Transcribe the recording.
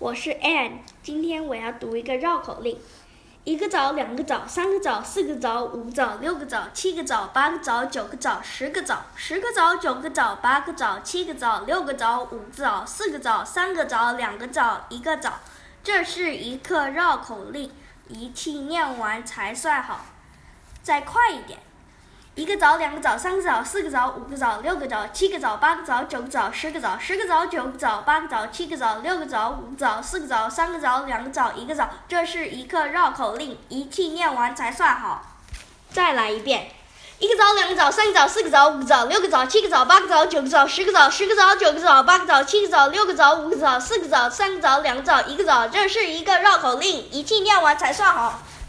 我是 Ann，今天我要读一个绕口令：一个枣，两个枣，三个枣，四个枣，五个枣，六个枣，七个枣，八个枣，九个枣，十个枣，十个枣，九个枣，八个枣，七个枣，六个枣，五个枣，四个枣，三个枣，两个枣，一个枣。这是一课绕口令，一气念完才算好。再快一点。一个枣，两个枣，三个枣，四个枣，五个枣，六个枣，七个枣，八个枣，九个枣，十个枣，十个枣，九个枣，八个枣，七个枣，六个枣，五个枣，四个枣，三个枣，两个枣，一个枣。这是一个绕口令，一气念完才算好。再来一遍。一个枣，两个枣，三个枣，四个枣，五个枣，六个枣，七个枣，八个枣，九个枣，十个枣，十个枣，九个枣，八个枣，七个枣，六个枣，五个枣，四个枣，三个枣，两个枣，一个枣。这是一个绕口令，一气念完才算好。